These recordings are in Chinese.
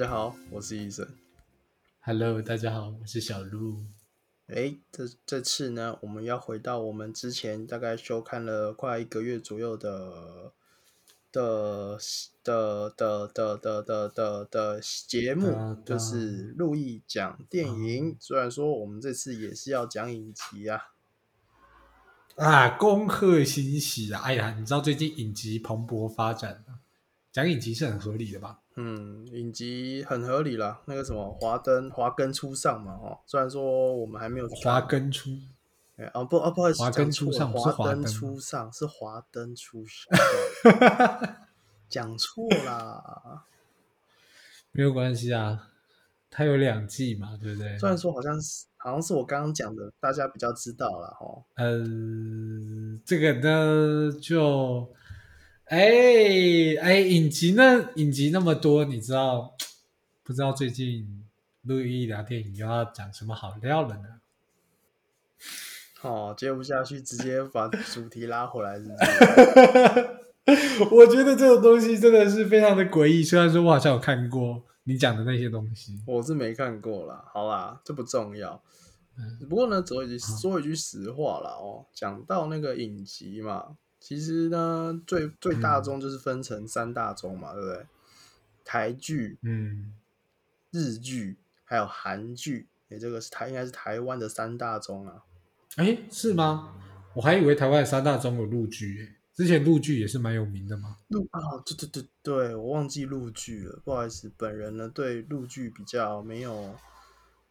家好，我是医生。Hello，大家好，我是小鹿。哎，这这次呢，我们要回到我们之前大概收看了快一个月左右的的的的的的的的的节目就是路易讲电影。虽然说我们这次也是要讲影集啊，啊，恭贺新喜啊！哎呀，你知道最近影集蓬勃发展吗？讲影集是很合理的吧？嗯，影集很合理啦。那个什么华灯华根初上嘛，哦，虽然说我们还没有华根初哎啊不啊不好意思，华灯初上不是华灯初上是华灯初上，讲错啦。没有关系啊，它有两季嘛，对不对？虽然说好像是好像是我刚刚讲的，大家比较知道了哈。呃，这个呢，就哎哎，影集那，影集那么多，你知道 不知道最近录一聊电影又要讲什么好料了呢？哦，接不下去，直接把主题拉回来，是不是？我觉得这种东西真的是非常的诡异。虽然说我好像有看过你讲的那些东西，我是没看过啦，好啦，这不重要。嗯不过呢，说一句说一句实话啦哦，讲到那个影集嘛，其实呢，最最大宗就是分成三大宗嘛，对不对？台剧、嗯，日剧还有韩剧，诶，这个是台应该是台湾的三大宗啊。哎，是吗？我还以为台湾三大宗有陆剧，哎，之前陆剧也是蛮有名的嘛。陆啊，对对对对，我忘记陆剧了，不好意思，本人呢对陆剧比较没有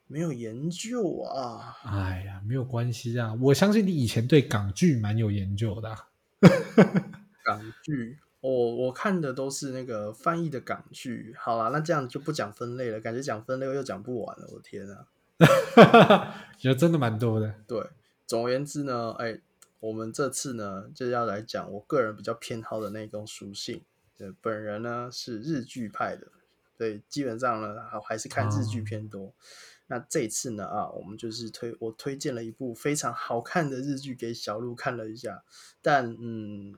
没有研究啊。哎呀，没有关系啊，我相信你以前对港剧蛮有研究的啊、港剧，我我看的都是那个翻译的港剧。好啦，那这样就不讲分类了，感觉讲分类又讲不完了，我的天啊！有真的蛮多的。对，总而言之呢，哎，我们这次呢就要来讲我个人比较偏好的那种属性。对，本人呢是日剧派的，对，基本上呢还还是看日剧偏多。那这一次呢啊，我们就是推我推荐了一部非常好看的日剧给小鹿看了一下，但嗯，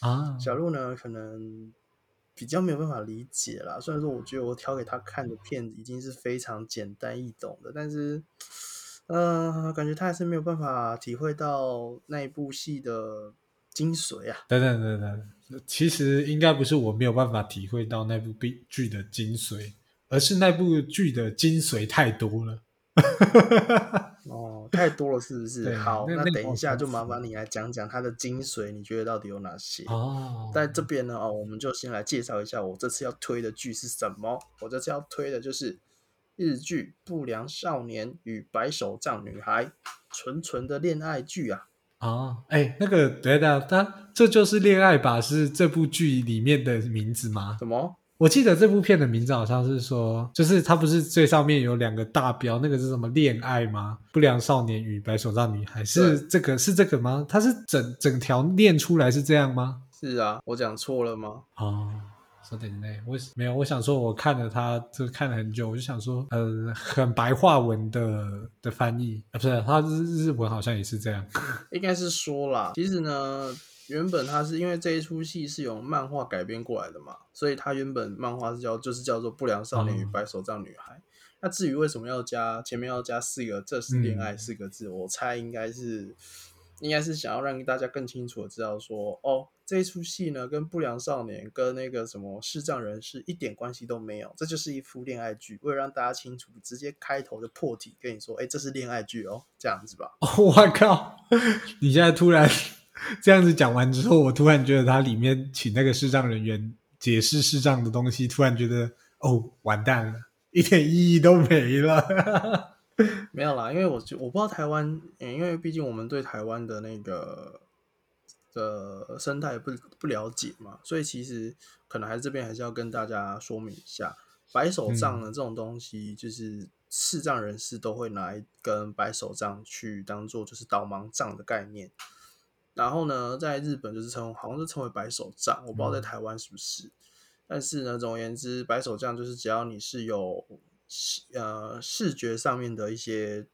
啊，小鹿呢可能比较没有办法理解啦。虽然说我觉得我挑给他看的片子已经是非常简单易懂的，但是，呃，感觉他还是没有办法体会到那一部戏的精髓啊。等等等等，其实应该不是我没有办法体会到那部剧剧的精髓，而是那部剧的精髓太多了。哦，太多了是不是？好，那等一下就麻烦你来讲讲它的精髓，你觉得到底有哪些？哦，在这边呢，哦，我们就先来介绍一下我这次要推的剧是什么。我这次要推的就是日剧《不良少年与白手杖女孩》，纯纯的恋爱剧啊。哦，哎，那个对的，他这就是恋爱吧？是这部剧里面的名字吗？什么？我记得这部片的名字好像是说，就是它不是最上面有两个大标，那个是什么恋爱吗？不良少年与白手杖女孩是这个是这个吗？它是整整条念出来是这样吗？是啊，我讲错了吗？哦，说点累，我没有，我想说，我看了它，就看了很久，我就想说，呃，很白话文的的翻译啊，不是，它日日文好像也是这样。应该是说啦，其实呢，原本它是因为这一出戏是由漫画改编过来的嘛，所以它原本漫画是叫就是叫做《不良少年与哦白手杖女孩》那至于为什么要加前面要加四个“这是恋爱”嗯四个字，我猜应该是应该是想要让大家更清楚的知道说，哦，这一出戏呢跟不良少年跟那个什么视障人士一点关系都没有，这就是一出恋爱剧。为了让大家清楚，直接开头就破题跟你说，哎，这是恋爱剧哦，这样子吧。哦，我靠！你现在突然这样子讲完之后，我突然觉得它里面请那个视障人员解释视障的东西，突然觉得哦，完蛋了，一点意义都没了。没有啦，因为我就我不知道台湾，嗯因为毕竟我们对台湾的那个的生态不不了解嘛，所以其实可能还是这边还是要跟大家说明一下，白手杖呢、这种东西，就是视障人士都会拿一根白手杖去当做就是导盲杖的概念。然后呢，在日本就是称好像是称为白手杖，我不知道在台湾是不是。但是呢，总而言之，白手杖就是只要你是有视呃视觉上面的一些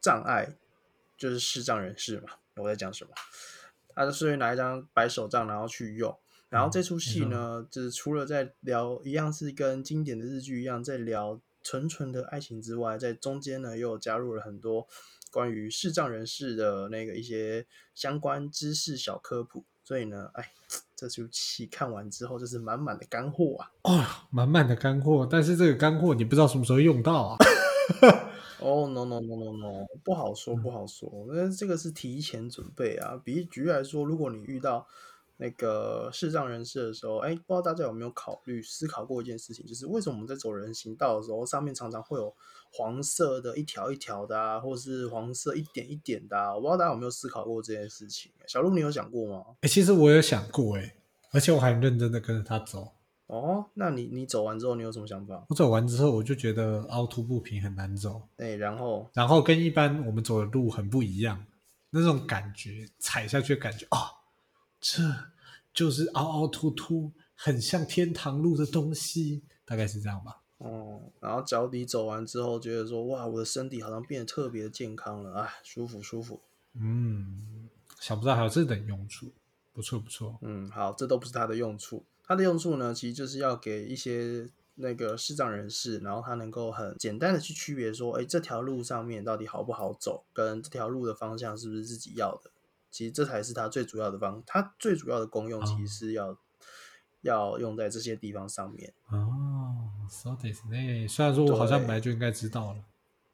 障碍，就是视障人士嘛。我在讲什么？他就是会拿一张白手杖，然后去用。然后这出戏呢，就是除了在聊一样是跟经典的日剧一样在聊纯纯的爱情之外，在中间呢又加入了很多关于视障人士的那个一些相关知识小科普。所以呢，哎，这出戏看完之后就是满满的干货啊！哦，满满的干货，但是这个干货你不知道什么时候用到啊。哦，no no no no no，不好说，不好说。那这个是提前准备啊。比举例来说，如果你遇到那个视障人士的时候，哎，不知道大家有没有考虑思考过一件事情，就是为什么我们在走人行道的时候，上面常常会有黄色的一条一条的啊，或是黄色一点一点的啊？我不知道大家有没有思考过这件事情。小鹿，你有想过吗？哎，其实我有想过，哎，而且我还认真的跟着他走。哦，那你你走完之后，你有什么想法？我走完之后，我就觉得凹凸不平，很难走。哎，然后，然后跟一般我们走的路很不一样，那种感觉，踩下去的感觉啊，这就是凹凹凸凸，很像天堂路的东西，大概是这样吧。哦，然后脚底走完之后，觉得说，哇，我的身体好像变得特别的健康了，哎，舒服舒服。嗯，想不到还有这等用处，不错不错。嗯，好，这都不是它的用处。它的用处呢，其实就是要给一些那个视障人士，然后他能够很简单的去区别说，哎，这条路上面到底好不好走，跟这条路的方向是不是自己要的。其实这才是它最主要的方，它最主要的功用，其实是要要用在这些地方上面。哦，so this 呢？虽然说我好像本来就应该知道了。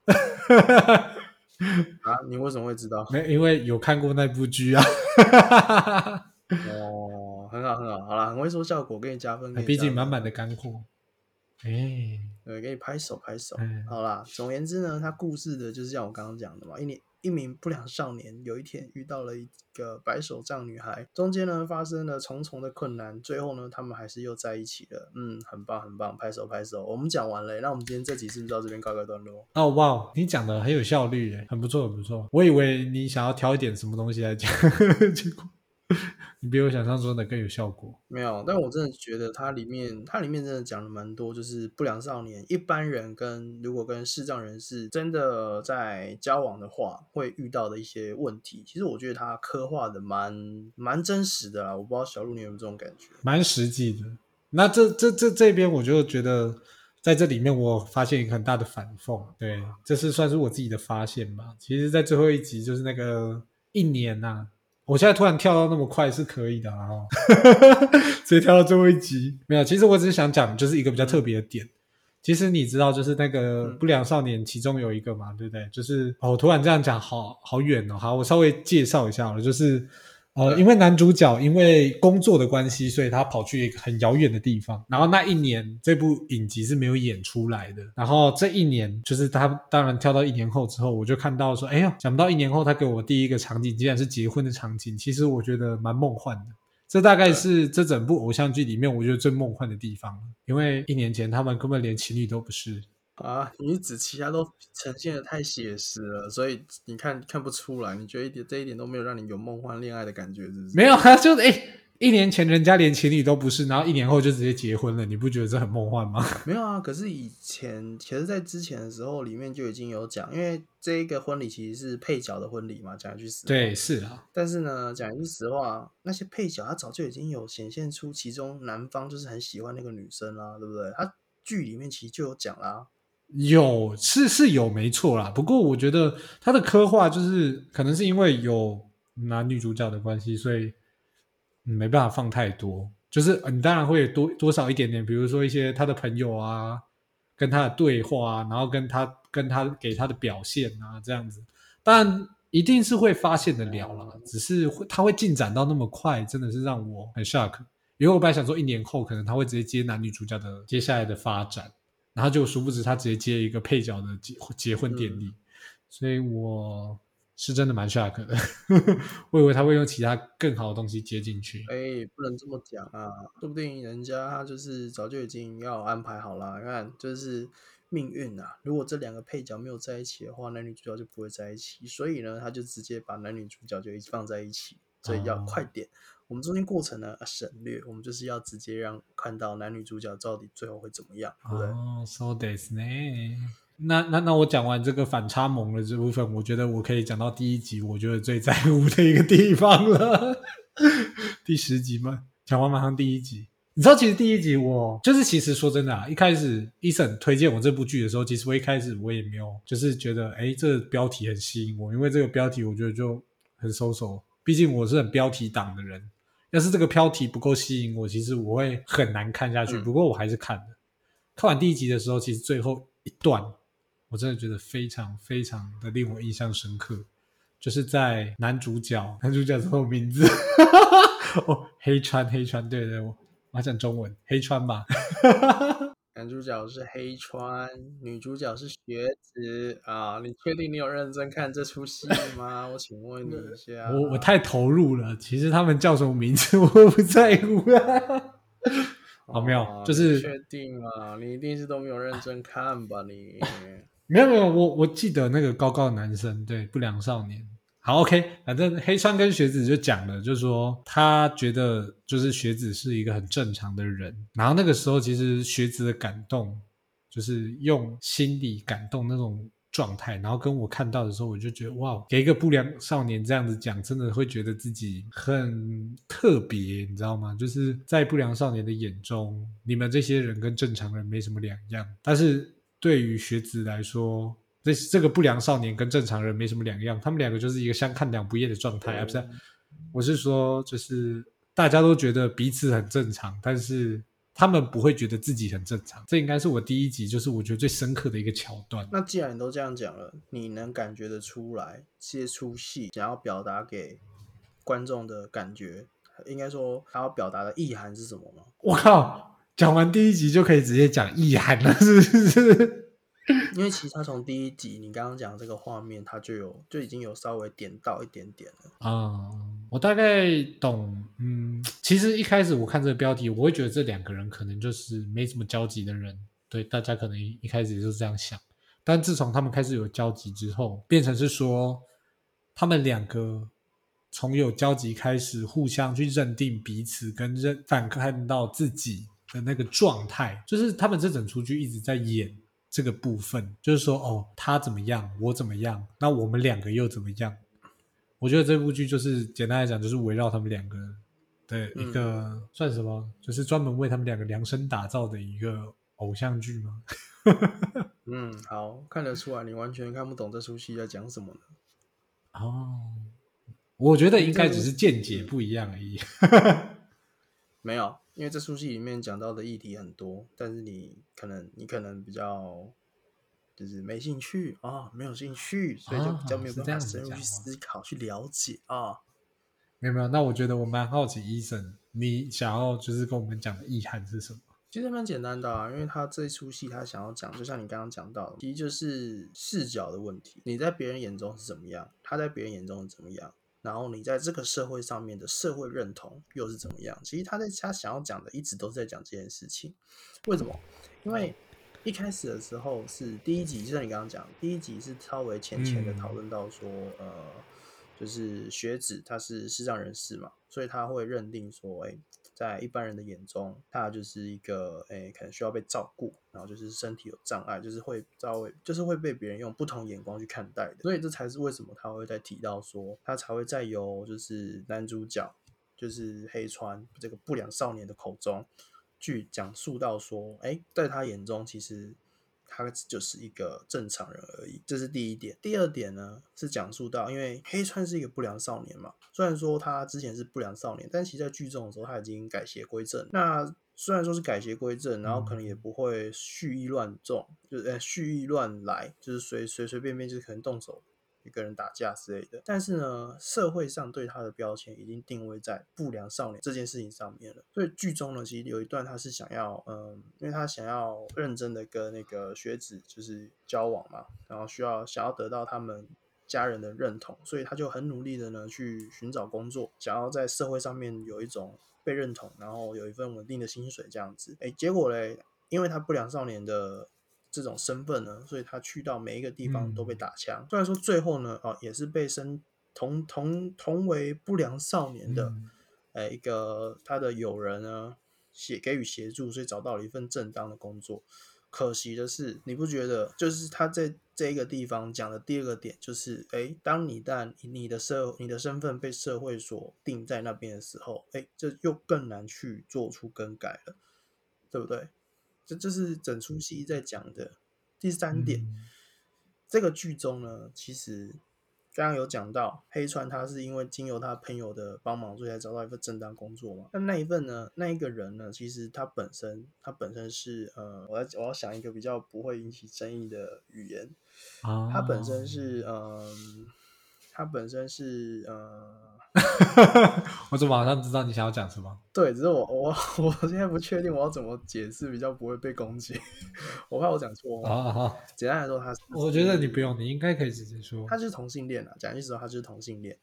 啊，你为什么会知道？没，因为有看过那部剧啊。哦，很好，很好，好了，很会说效果，给你加分。毕竟满满的干货，哎，对，给你拍手拍手。好啦，总而言之呢，它故事的就是像我刚刚讲的嘛，一年一名不良少年有一天遇到了一个白手杖女孩，中间呢发生了重重的困难，最后呢他们还是又在一起了。嗯，很棒，很棒，拍手拍手。我们讲完了，那我们今天这集是不是到这边告个段落？哦，哇，你讲的很有效率，很不错，很不错。我以为你想要挑一点什么东西来讲，结果。你比我想象中的更有效果。没有，但我真的觉得它里面，它里面真的讲了蛮多，就是不良少年一般人跟如果跟视障人士真的在交往的话，会遇到的一些问题。其实我觉得它刻画的蛮蛮真实的啦。我不知道小鹿你有没有这种感觉？蛮实际的。那这这这这边我就觉得在这里面我发现一个很大的反讽。对，这是算是我自己的发现吧。其实，在最后一集就是那个一年呐。我现在突然跳到那么快是可以的啊，直接跳到最后一集没有。其实我只是想讲，就是一个比较特别的点。其实你知道，就是那个不良少年其中有一个嘛，对不对？就是哦，突然这样讲，好好远哦。好，我稍微介绍一下了，就是。呃，因为男主角因为工作的关系，所以他跑去一个很遥远的地方。然后那一年这部影集是没有演出来的。然后这一年，就是他当然跳到一年后之后，我就看到说，哎呀，想不到一年后他给我第一个场景竟然是结婚的场景。其实我觉得蛮梦幻的。这大概是这整部偶像剧里面我觉得最梦幻的地方因为一年前他们根本连情侣都不是。啊，女子其他都呈现的太写实了，所以你看看不出来。你觉得一点这一点都没有让你有梦幻恋爱的感觉，是不是？没有啊，就是哎，一年前人家连情侣都不是，然后一年后就直接结婚了，你不觉得这很梦幻吗？没有啊，可是以前其实，在之前的时候里面就已经有讲，因为这一个婚礼其实是配角的婚礼嘛，讲一句实话。对，是啊。但是呢，讲一句实话，那些配角他早就已经有显现出其中男方就是很喜欢那个女生啦，对不对？他剧里面其实就有讲啦。有是是有没错啦，不过我觉得他的刻画就是可能是因为有男女主角的关系，所以没办法放太多。就是你当然会多多少一点点，比如说一些他的朋友啊，跟他的对话，然后跟他跟他给他的表现啊，这样子，但一定是会发现的了了。只是他会进展到那么快，真的是让我很 shock。因为我本来想说一年后可能他会直接接男女主角的接下来的发展。然后就殊不知他直接接一个配角的结结婚典礼，所以我是真的蛮 shock 的，我以为他会用其他更好的东西接进去。哎，不能这么讲啊，说不定人家他就是早就已经要安排好了。你看，就是命运啊，如果这两个配角没有在一起的话，男女主角就不会在一起。所以呢，他就直接把男女主角就一起放在一起，所以要快点。我们中间过程呢省略，我们就是要直接让看到男女主角到底最后会怎么样，对不对？哦，so this 呢？那那那我讲完这个反差萌的这部分，我觉得我可以讲到第一集，我觉得最在乎的一个地方了。第十集吗？讲完马上第一集。你知道，其实第一集我就是，其实说真的啊，一开始伊森推荐我这部剧的时候，其实我一开始我也没有，就是觉得，哎，这标题很吸引我，因为这个标题我觉得就很收手。毕竟我是很标题党的人，要是这个标题不够吸引我，其实我会很难看下去。不过我还是看了。看完第一集的时候，其实最后一段，我真的觉得非常非常的令我印象深刻，就是在男主角，男主角什么名字？哦，黑川，黑川，对对，我。我讲中文，黑川吧。男主角是黑川，女主角是雪子啊。你确定你有认真看这出戏吗？我请问你一下。我我太投入了，其实他们叫什么名字 我不在乎啊。好，没有，就是确定啊，你一定是都没有认真看吧？你没有没有，我我记得那个高高的男生，对，不良少年。好，OK，反正黑川跟学子就讲了，就是说他觉得就是学子是一个很正常的人，然后那个时候其实学子的感动就是用心理感动那种状态，然后跟我看到的时候，我就觉得哇，给一个不良少年这样子讲，真的会觉得自己很特别，你知道吗？就是在不良少年的眼中，你们这些人跟正常人没什么两样，但是对于学子来说。这这个不良少年跟正常人没什么两样，他们两个就是一个相看两不厌的状态啊！不是，我是说，就是大家都觉得彼此很正常，但是他们不会觉得自己很正常。这应该是我第一集，就是我觉得最深刻的一个桥段。那既然你都这样讲了，你能感觉得出来，这出戏想要表达给观众的感觉，应该说他要表达的意涵是什么吗？我靠，讲完第一集就可以直接讲意涵了，是不是？因为其实他从第一集你刚刚讲这个画面，他就有就已经有稍微点到一点点了啊。我大概懂，嗯，其实一开始我看这个标题，我会觉得这两个人可能就是没什么交集的人，对，大家可能一开始也就是这样想。但自从他们开始有交集之后，变成是说他们两个从有交集开始，互相去认定彼此，跟认反看到自己的那个状态，就是他们这整出剧一直在演。这个部分就是说，哦，他怎么样，我怎么样，那我们两个又怎么样？我觉得这部剧就是简单来讲，就是围绕他们两个的一个算什么，就是专门为他们两个量身打造的一个偶像剧吗？嗯，好，看得出来你完全看不懂这出戏在讲什么呢？哦，我觉得应该只是见解不一样而已。没有。因为这出戏里面讲到的议题很多，但是你可能你可能比较就是没兴趣啊，没有兴趣，所以就比较没有办法深入去思考、去了解啊。没有没有，那我觉得我蛮好奇，医生，你想要就是跟我们讲的意涵是什么？其实蛮简单的啊，因为他这出戏他想要讲，就像你刚刚讲到的，其实就是视角的问题。你在别人眼中是怎么样？他在别人眼中是怎么样？然后你在这个社会上面的社会认同又是怎么样？其实他在他想要讲的一直都是在讲这件事情。为什么？因为一开始的时候是第一集，就像你刚刚讲，第一集是稍微浅浅的讨论到说，呃，就是学子他是视障人士嘛，所以他会认定说，哎。在一般人的眼中，他就是一个诶，可能需要被照顾，然后就是身体有障碍，就是会遭就是会被别人用不同眼光去看待的。所以这才是为什么他会在提到说，他才会再由就是男主角就是黑川这个不良少年的口中去讲述到说，诶，在他眼中其实。他就是一个正常人而已，这是第一点。第二点呢，是讲述到，因为黑川是一个不良少年嘛，虽然说他之前是不良少年，但其实在剧中的时候他已经改邪归正。那虽然说是改邪归正，然后可能也不会蓄意乱纵，就是呃蓄意乱来，就是随随随便便就是可能动手。一个人打架之类的，但是呢，社会上对他的标签已经定位在不良少年这件事情上面了。所以剧中呢，其实有一段他是想要，嗯，因为他想要认真的跟那个学子就是交往嘛，然后需要想要得到他们家人的认同，所以他就很努力的呢去寻找工作，想要在社会上面有一种被认同，然后有一份稳定的薪水这样子。哎，结果嘞，因为他不良少年的。这种身份呢，所以他去到每一个地方都被打枪。虽然说最后呢，啊，也是被身同同同为不良少年的，哎，一个他的友人呢，协给予协助，所以找到了一份正当的工作。可惜的是，你不觉得就是他在这个地方讲的第二个点就是，哎，当你但你的社你的身份被社会所定在那边的时候，哎，这又更难去做出更改了，对不对？这这是整出戏在讲的第三点。嗯这个剧中呢，其实刚刚有讲到黑川他是因为经由他朋友的帮忙，所以才找到一份正当工作嘛。那那一份呢，那一个人呢，其实他本身他本身是呃，我要我要想一个比较不会引起争议的语言，啊，他本身是嗯，他本身是呃。我怎么好像知道你想要讲什么？对，只是我我 我现在不确定我要怎么解释比较不会被攻击，我怕我讲错话。啊好，简单来说，他是我觉得你不用，你应该可以直接说。他是同性恋啊，讲句实话他就是同性恋。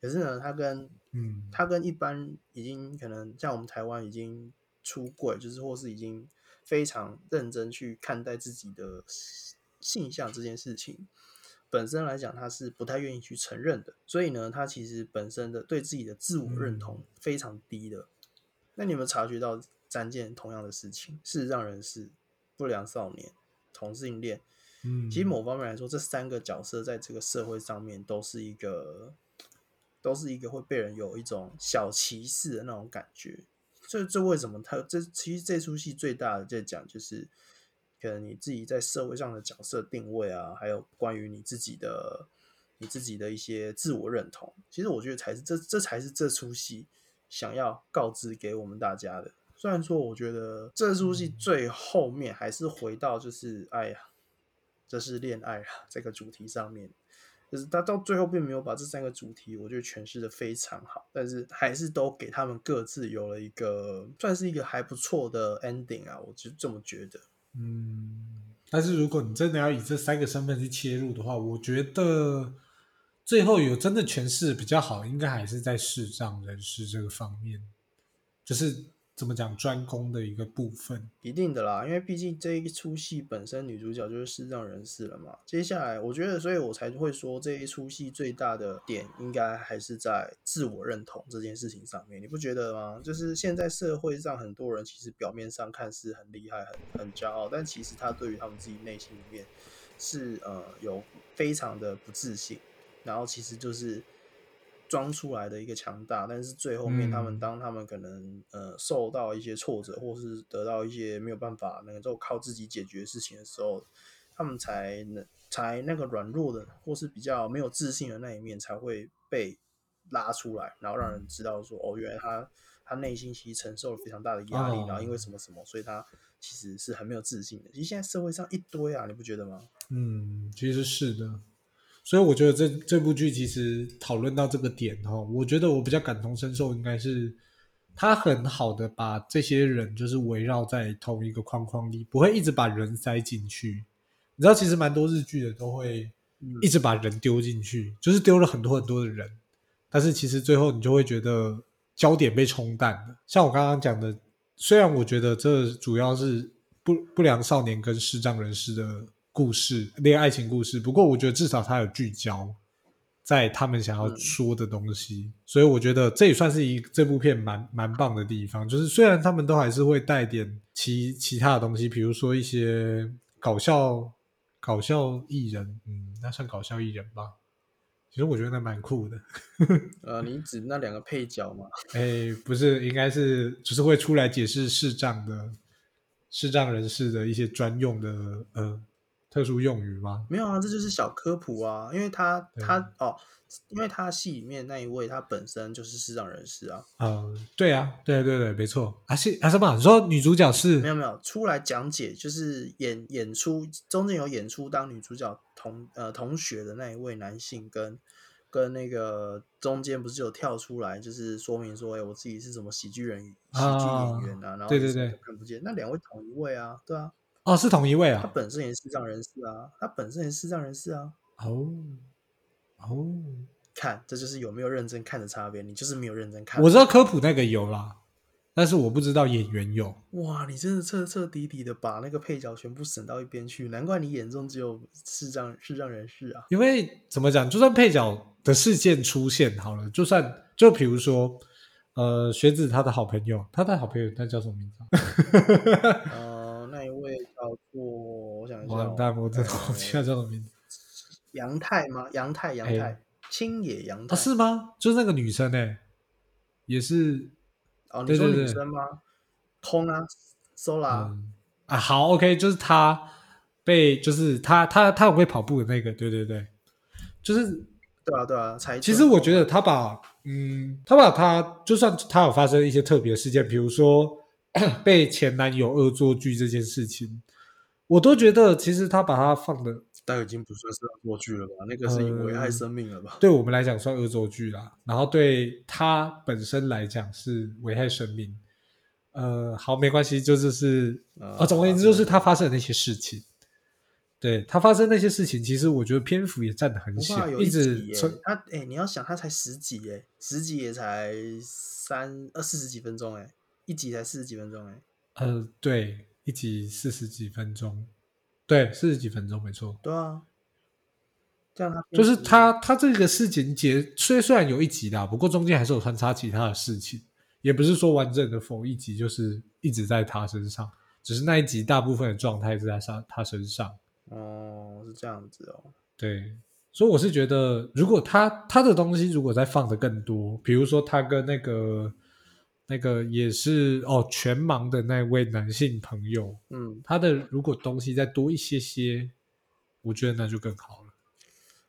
可是呢，他跟嗯他跟一般已经可能像我们台湾已经出柜，就是或是已经非常认真去看待自己的性向这件事情，本身来讲他是不太愿意去承认的。所以呢，他其实本身的对自己的自我认同非常低的。那你有没有察觉到三件同样的事情？是让人是、不良少年、同性恋。嗯，其实某方面来说，这三个角色在这个社会上面都是一个，都是一个会被人有一种小歧视的那种感觉。这这为什么他这其实这出戏最大的在讲就是，可能你自己在社会上的角色定位啊，还有关于你自己的你自己的一些自我认同，其实我觉得才是这这才是这出戏想要告知给我们大家的。虽然说，我觉得这出戏最后面还是回到就是，哎呀，这是恋爱啊这个主题上面，就是他到最后并没有把这三个主题，我觉得诠释的非常好，但是还是都给他们各自有了一个算是一个还不错的 ending 啊，我就这么觉得。嗯，但是如果你真的要以这三个身份去切入的话，我觉得最后有真的诠释比较好，应该还是在视障人士这个方面，就是怎么讲专攻的一个部分。一定的啦，因为毕竟这一出戏本身女主角就是视障人士了嘛。接下来，我觉得，所以我才会说这一出戏最大的点应该还是在自我认同这件事情上面，你不觉得吗？就是现在社会上很多人其实表面上看似很厉害、很很骄傲，但其实他对于他们自己内心里面是呃有非常的不自信，然后其实就是。装出来的一个强大，但是最后面他们嗯当他们可能呃受到一些挫折，或是得到一些没有办法能够靠自己解决事情的时候，他们才能才那个软弱的或是比较没有自信的那一面才会被拉出来，然后让人知道说哦，原来他他内心其实承受了非常大的压力，哦然后因为什么什么，所以他其实是很没有自信的。其实现在社会上一堆啊，你不觉得吗？嗯，其实是的，所以我觉得这这部剧其实讨论到这个点哦，我觉得我比较感同身受，应该是他很好的把这些人就是围绕在同一个框框里，不会一直把人塞进去。你知道，其实蛮多日剧的都会嗯一直把人丢进去，就是丢了很多很多的人，但是其实最后你就会觉得焦点被冲淡了。像我刚刚讲的，虽然我觉得这主要是不不良少年跟视障人士的故事，恋爱情故事，不过我觉得至少它有聚焦在他们想要说的东西，所以我觉得这也算是一这部片蛮蛮棒的地方。就是虽然他们都还是会带点其其他的东西，比如说一些搞笑搞笑艺人，嗯，那算搞笑艺人吧。其实我觉得那蛮酷的。呃，你指那两个配角吗？哎，不是，应该是只是会出来解释视障的视障人士的一些专用的呃特殊用语吗？没有啊，这就是小科普啊，因为他他哦，因为他戏里面那一位他本身就是视障人士啊，呃，对啊，对对对，没错。啊是啊什么？你说女主角是没有没有出来讲解，就是演演出中间有演出当女主角同呃同学的那一位男性跟跟那个中间不是有跳出来，就是说明说，哎，我自己是什么喜剧人喜剧演员啊，然后对对对看不见，那两位同一位啊，对啊，哦，是同一位啊他啊。本身也是视障人士啊，他本身也是视障人士啊，哦哦，看这就是有没有认真看的差别，你就是没有认真看，我知道科普那个有啦，但是我不知道演员有。哇，你真的彻彻底底的把那个配角全部省到一边去，难怪你眼中只有视障视障人士啊。因为怎么讲，就算配角的事件出现好了，就算就比如说，呃，学子他的好朋友，他的好朋友他叫什么名字啊？呃，那一位叫做，我想一下、哦，完蛋，我真的呃忘记他叫什么名字。杨太吗？杨太，杨太哎，青野杨太啊，是吗？就是那个女生哎、也是哦，你说女生吗？空啊，Sola，嗯啊，好，OK，就是她被就是她她她很会跑步的那个，对对对，就是对啊对啊，才其实我觉得她把，嗯，她把她就算她有发生一些特别事件，比如说 被前男友恶作剧这件事情，我都觉得其实他把它放的但已经不算是恶作剧了吧？那个是危害生命了吧？对我们来讲算恶作剧啦，然后对他本身来讲是危害生命。呃，好，没关系，就是是呃啊，总而言之就是他发生的那些事情。对他发生那些事情，其实我觉得篇幅也占的很小，一直从他哎、你要想他才十集耶，十集也才三二四十几分钟哎，一集才四十几分钟哎，呃，对，一集四十几分钟，对，四十几分钟，没错。对啊，这样他就是他他这个事情结虽虽然有一集啦，不过中间还是有穿插其他的事情，也不是说完整的否一集就是一直在他身上，只是那一集大部分的状态是在他他身上。哦是这样子哦，对，所以我是觉得，如果他他的东西如果再放的更多，比如说他跟那个那个也是哦全盲的那位男性朋友，嗯他的如果东西再多一些些，我觉得那就更好了。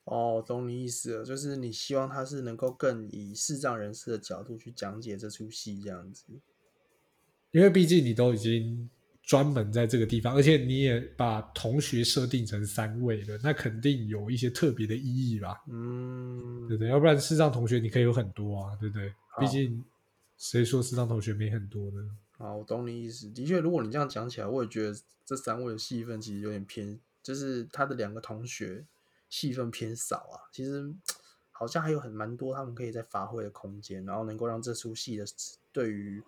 哦懂你意思了，就是你希望他是能够更以视障人士的角度去讲解这出戏这样子，因为毕竟你都已经专门在这个地方，而且你也把同学设定成三位了，那肯定有一些特别的意义吧，嗯对不对？要不然视障同学你可以有很多啊，对不对？毕竟谁说视障同学没很多呢？好，我懂你意思。的确，如果你这样讲起来，我也觉得这三位的戏份其实有点偏，就是他的两个同学戏份偏少啊。其实好像还有很蛮多他们可以再发挥的空间，然后能够让这出戏的对于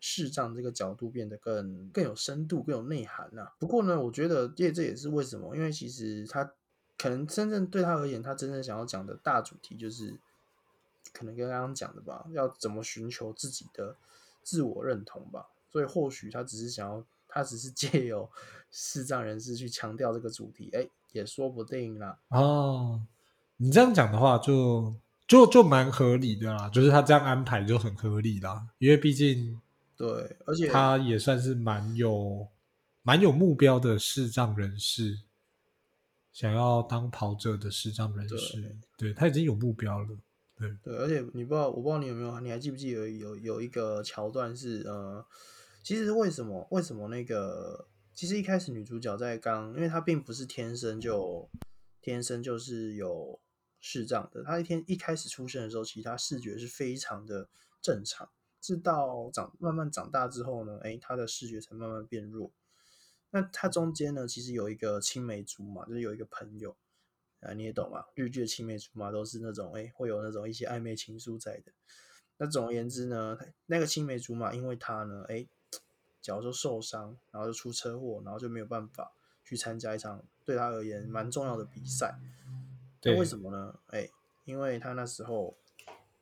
视障这个角度变得更更有深度、更有内涵呐、不过呢，我觉得这这也是为什么，因为其实他可能真正对他而言，他真正想要讲的大主题就是可能跟刚刚讲的吧，要怎么寻求自己的自我认同吧。所以或许他只是想要，他只是借由视障人士去强调这个主题，哎，也说不定啦。哦，你这样讲的话就，就就蛮合理的啦，就是他这样安排就很合理啦，因为毕竟对，而且他也算是蛮有蛮有目标的视障人士，想要当跑者的视障人士，对他已经有目标了。对，而且你不知道，我不知道你有没有，你还记不记得有有一个桥段是呃，其实为什么为什么那个，其实一开始女主角在刚，因为她并不是天生就天生就是有视障的，她一天一开始出生的时候，其实她视觉是非常的正常，直到长慢慢长大之后呢，哎，她的视觉才慢慢变弱。那她中间呢，其实有一个青梅竹马，就是有一个朋友。啊，你也懂嘛？日剧的青梅竹马都是那种，哎、会有那种一些暧昧情愫在的。那总而言之呢，那个青梅竹马因为他呢，哎、脚就受伤，然后就出车祸，然后就没有办法去参加一场对他而言蛮重要的比赛。那对为什么呢？哎、因为他那时候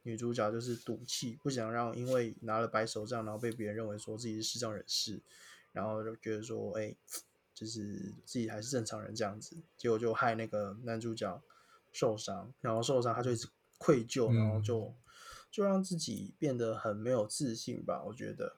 女主角就是赌气，不想让因为拿了白手杖，然后被别人认为说自己是视障人士，然后就觉得说，哎、就是自己还是正常人这样子，结果就害那个男主角受伤，然后受伤他就一直愧疚，然后就、就让自己变得很没有自信吧，我觉得。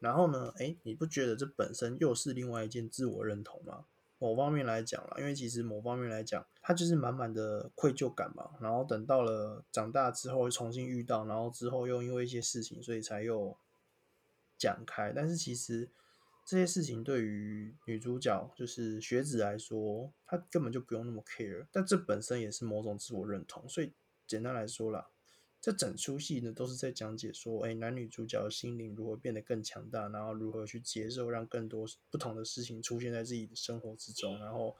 然后呢，哎，你不觉得这本身又是另外一件自我认同吗？某方面来讲啦，因为其实某方面来讲，他就是满满的愧疚感嘛。然后等到了长大之后重新遇到，然后之后又因为一些事情，所以才又讲开。但是其实这些事情对于女主角就是学子来说，她根本就不用那么 care。但这本身也是某种自我认同。所以简单来说啦，这整出戏呢都是在讲解说，哎，男女主角的心灵如何变得更强大，然后如何去接受让更多不同的事情出现在自己的生活之中，然后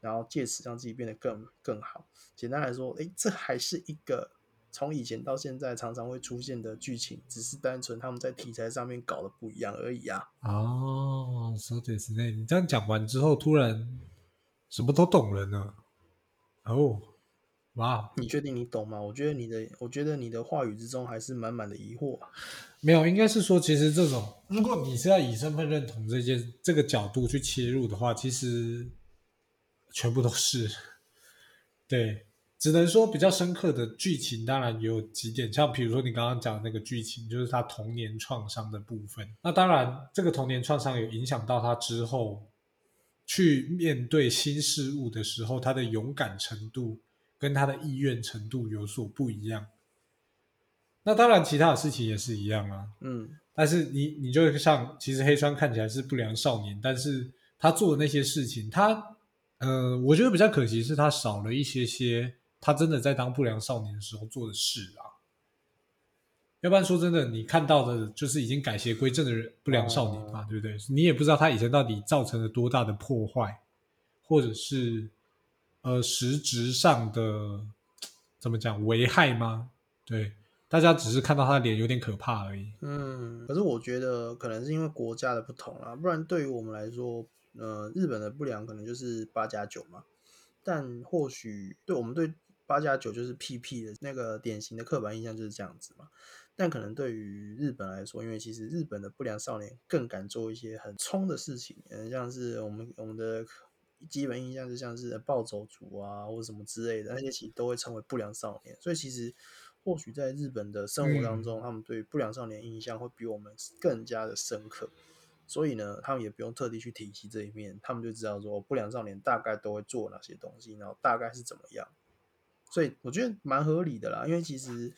然后借此让自己变得更更好。简单来说，哎，这还是一个从以前到现在常常会出现的剧情，只是单纯他们在题材上面搞的不一样而已啊。哦，说的是那，你这样讲完之后，突然什么都懂了呢。哦，哇，你确定你懂吗？我觉得你的，我觉得你的话语之中还是满满的疑惑啊。没有，应该是说，其实这种，如果你是要以身份认同这件这个角度去切入的话，其实全部都是。对，只能说比较深刻的剧情，当然也有几点，像比如说你刚刚讲的那个剧情，就是他童年创伤的部分。那当然，这个童年创伤有影响到他之后去面对新事物的时候，他的勇敢程度跟他的意愿程度有所不一样。那当然，其他的事情也是一样啊。嗯但是你你就像，其实黑川看起来是不良少年，但是他做的那些事情，他呃，我觉得比较可惜是他少了一些些他真的在当不良少年的时候做的事啊。要不然说真的，你看到的就是已经改邪归正的人不良少年嘛，哦对不对？你也不知道他以前到底造成了多大的破坏，或者是呃实质上的怎么讲危害吗？对，大家只是看到他的脸有点可怕而已。嗯，可是我觉得可能是因为国家的不同啦，不然对于我们来说，呃，日本的不良可能就是八加九嘛，但或许对我们对八加九就是 PP 的那个典型的刻板印象就是这样子嘛。但可能对于日本来说，因为其实日本的不良少年更敢做一些很冲的事情，嗯，像是我们我们的基本印象就像是暴走族啊，或者什么之类的，那些其实都会称为不良少年。所以其实或许在日本的生活当中，他们对不良少年印象会比我们更加的深刻。所以呢，他们也不用特地去提起这一面，他们就知道说不良少年大概都会做哪些东西，然后大概是怎么样。所以我觉得蛮合理的啦，因为其实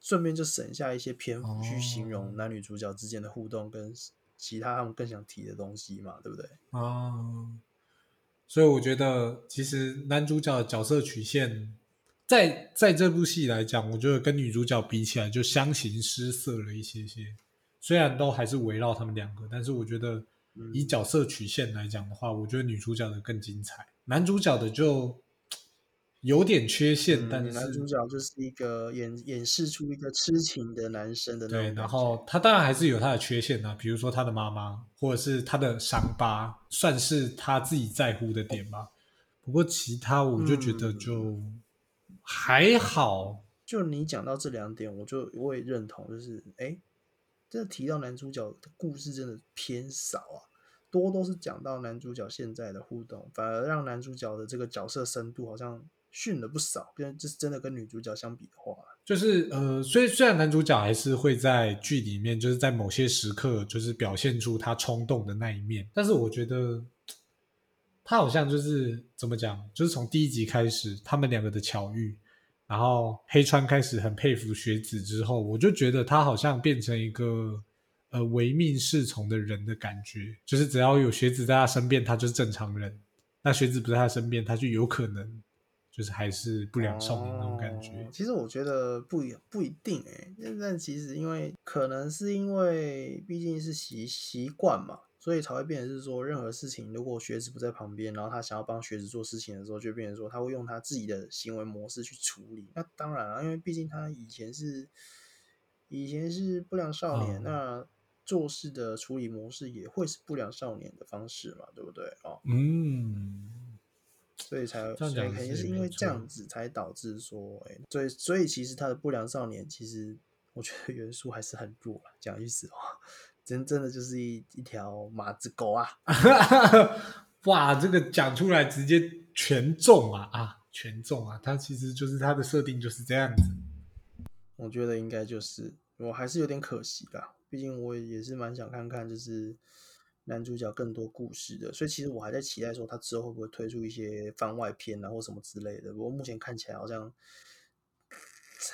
顺便就省下一些篇幅去形哦容男女主角之间的互动跟其他他们更想提的东西嘛，对不对？啊，所以我觉得其实男主角的角色曲线，在在这部戏来讲，我觉得跟女主角比起来就相形失色了一些些。虽然都还是围绕他们两个，但是我觉得以角色曲线来讲的话，我觉得女主角的更精彩，男主角的就有点缺陷，嗯但是男主角就是一个演演示出一个痴情的男生的那种对，然后他当然还是有他的缺陷啊，比如说他的妈妈，或者是他的伤疤，算是他自己在乎的点吧。不过其他我就觉得就还好，就你讲到这两点，我就我也认同，就是哎，这提到男主角的故事真的偏少啊，多都是讲到男主角现在的互动，反而让男主角的这个角色深度好像逊了不少，跟就是真的跟女主角相比的话，就是呃，虽虽然男主角还是会在剧里面，就是在某些时刻，就是表现出他冲动的那一面，但是我觉得他好像就是怎么讲，就是从第一集开始，他们两个的巧遇，然后黑川开始很佩服学子之后，我就觉得他好像变成一个呃唯命是从的人的感觉，就是只要有学子在他身边，他就是正常人；那学子不在他身边，他就有可能就是还是不良少年那种感觉。哦其实我觉得不一不一定哎、欸，但其实因为可能是因为毕竟是习习惯嘛，所以才会变成是说，任何事情如果学子不在旁边，然后他想要帮学子做事情的时候，就变成说他会用他自己的行为模式去处理。那当然了，因为毕竟他以前是以前是不良少年，哦那做事的处理模式也会是不良少年的方式嘛，对不对？哦，嗯，所以才这样所以讲是肯定是因为这样子才导致说，哎、所以所以其实他的不良少年，其实我觉得元素还是很弱了。讲句实话，真真的就是一一条马子狗啊！哇，这个讲出来直接全中啊啊，全中啊！它其实就是它的设定就是这样子。我觉得应该就是，我还是有点可惜吧。毕竟我也是蛮想看看，就是男主角更多故事的，所以其实我还在期待说他之后会不会推出一些番外篇啊或什么之类的。不过目前看起来好像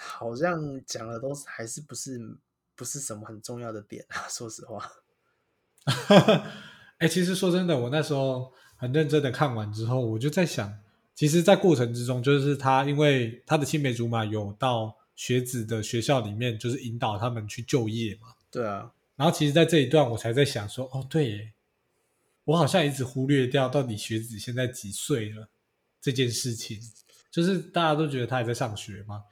好像讲的都是还是不是不是什么很重要的点啊，说实话。哎、其实说真的，我那时候很认真的看完之后，我就在想，其实，在过程之中，就是他因为他的青梅竹马有到学子的学校里面，就是引导他们去就业嘛。对啊，然后其实，在这一段我才在想说，哦，对耶，我好像一直忽略掉到底学子现在几岁了这件事情，就是大家都觉得他还在上学嘛。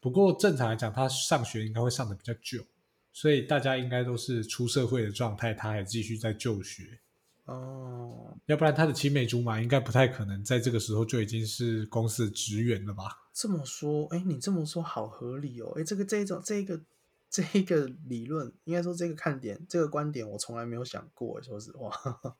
不过正常来讲，他上学应该会上的比较久，所以大家应该都是出社会的状态，他还继续在就学。哦，要不然他的青梅竹马应该不太可能在这个时候就已经是公司的职员了吧？这么说，哎，你这么说好合理哦。哎，这个这一种这个这一个理论，应该说这个看点，这个观点，我从来没有想过。说实话，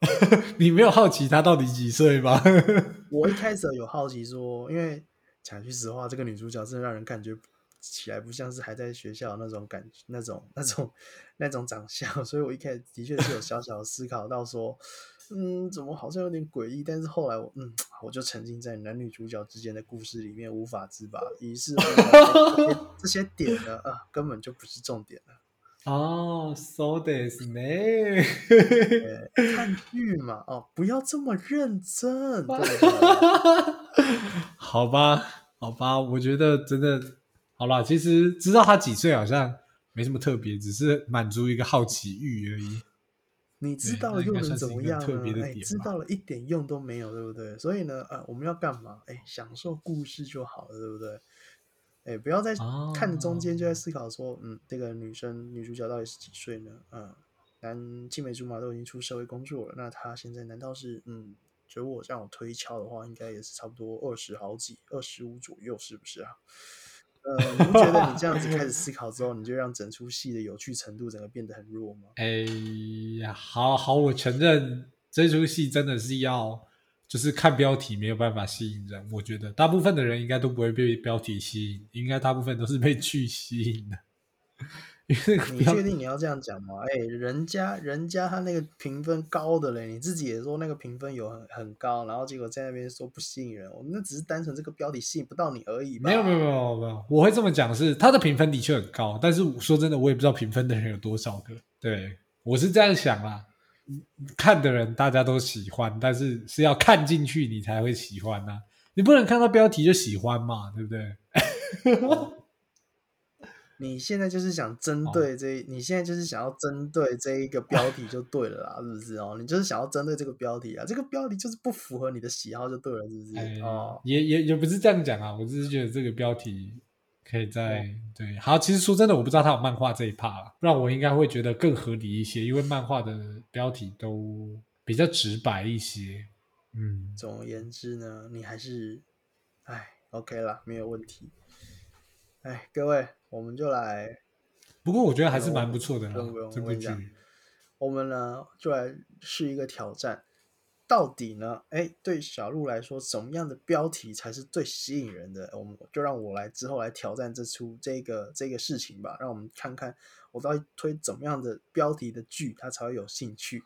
你没有好奇她到底几岁吗？我一开始有好奇说，因为讲句实话，这个女主角真的让人感觉起来不像是还在学校那种感觉，那种那种那种长相，所以我一开始的确是有小小的思考到说，嗯，怎么好像有点诡异？但是后来我嗯，我就沉浸在男女主角之间的故事里面无法自拔，于是这些点呢，啊，根本就不是重点了。哦，so this 呢？对 看剧嘛，哦，不要这么认真，对？好吧，好吧，我觉得真的好啦。其实知道他几岁好像没什么特别，只是满足一个好奇欲而已。你知道了又能怎么样呢？哎，知道了一点用都没有，对不对？所以呢，呃，我们要干嘛？哎，享受故事就好了，对不对？哎，不要在看着中间就在思考说，嗯，这个女生女主角到底是几岁呢？嗯，男青梅竹马都已经出社会工作了，那她现在难道是嗯？就我这样推敲的话，应该也是差不多二十好几，二十五左右，是不是啊？呃，你觉得你这样子开始 思考之后，你就让整出戏的有趣程度整个变得很弱吗？哎呀，好好，我承认这出戏真的是要，就是看标题没有办法吸引人。我觉得大部分的人应该都不会被标题吸引，应该大部分都是被剧吸引的。因为那个你确定你要这样讲吗？哎、人家人家他那个评分高的嘞，你自己也说那个评分有很很高，然后结果在那边说不吸引人，我们那只是单纯这个标题吸引不到你而已吧？没有没有没有没有，我会这么讲是他的评分的确很高，但是说真的，我也不知道评分的人有多少个。对我是这样想啦，看的人大家都喜欢，但是是要看进去你才会喜欢呐、你不能看到标题就喜欢嘛，对不对？你现在就是想针哦对这一，你现在就是想要针对这一个标题就对了啦，是不是哦？你就是想要针对这个标题啊，这个标题就是不符合你的喜好就对了，是不是？哎，哦，也也也不是这样讲啊，我只是觉得这个标题可以在、哦对。好，其实说真的，我不知道他有漫画这一趴啦，不然我应该会觉得更合理一些，因为漫画的标题都比较直白一些。嗯，总而言之呢，你还是，哎，OK 啦，没有问题。哎，各位，我们就来不过我觉得还是蛮不错的啦不用，这部剧。我们呢就来试一个挑战，到底呢，哎，对小鹿来说，什么样的标题才是最吸引人的？我们就让我来之后来挑战这出这个这个事情吧，让我们看看我到底推怎么样的标题的剧，他才会有兴趣。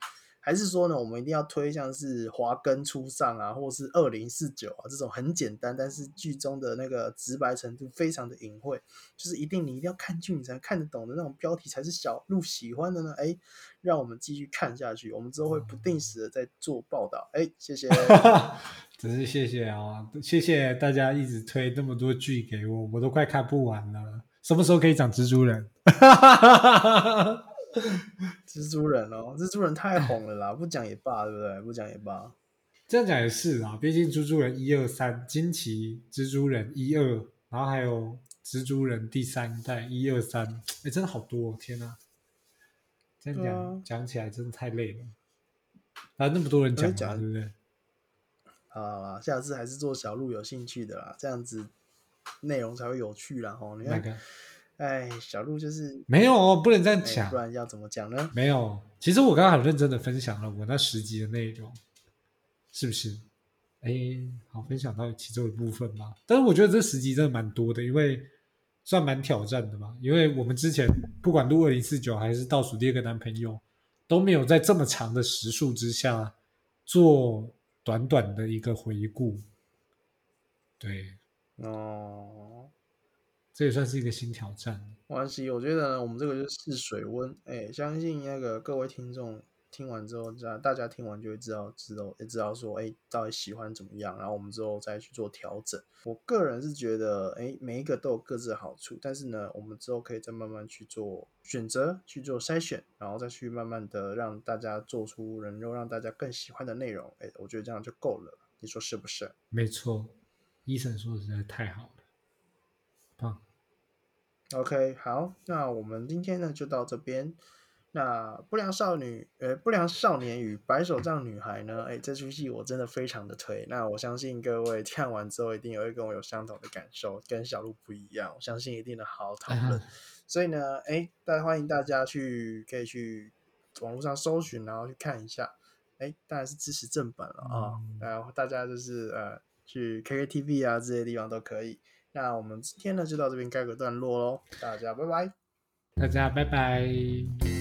还是说呢，我们一定要推像是华根初上啊，或是二零四九啊这种很简单，但是剧中的那个直白程度非常的隐晦，就是一定你一定要看剧你才看得懂的那种标题才是小鹿喜欢的呢？哎，让我们继续看下去，我们之后会不定时的在做报道。哎，谢谢。真是谢谢啊，谢谢大家一直推那么多剧给我，我都快看不完了。什么时候可以讲蜘蛛人？蜘蛛人哦，蜘蛛人太红了啦，不讲也罢，对不对？不讲也罢。这样讲也是啊，毕竟蜘蛛人一二三，惊奇蜘蛛人一二，然后还有蜘蛛人第三代一二三，哎，真的好多、哦，天哪！这样讲、啊讲起来真的太累了，啊，那么多人讲讲对不对？好啦下次还是做小鹿有兴趣的啦，这样子内容才会有趣啦。吼，你看，那个哎，小鹿就是，没有哦，不能这样哎，讲不，然要怎么讲呢？没有。其实我刚刚很认真的分享了我那十集的内容，是不是？哎，好，分享到其中一部分吧。但是我觉得这十集真的蛮多的，因为算蛮挑战的嘛。因为我们之前不管录二零四九还是倒数第二个男朋友，都没有在这么长的时数之下做短短的一个回顾。对，哦，这也算是一个新挑战。没关系，我觉得呢，我们这个就是试水温。哎，相信那个各位听众听完之后，大大家听完就会知道，知道也知道说，哎，到底喜欢怎么样，然后我们之后再去做调整。我个人是觉得，哎，每一个都有各自的好处，但是呢，我们之后可以再慢慢去做选择，去做筛选，然后再去慢慢的让大家做出能够让大家更喜欢的内容。哎，我觉得这样就够了，你说是不是？没错，医生说的实在太好了，棒。OK，好，那我们今天呢就到这边。那不良少女，呃，不良少年与白手杖女孩呢？哎，这出戏我真的非常的推。那我相信各位看完之后，一定也会跟我有相同的感受，跟小鹿不一样。我相信一定能好好讨论。所以呢，哎，大家欢迎大家去可以去网络上搜寻，然后去看一下。哎，当然是支持正版了啊。嗯然后大家就是呃去 KKTV 啊这些地方都可以。那我们今天呢就到这边盖个段落喽，大家拜拜。大家拜拜。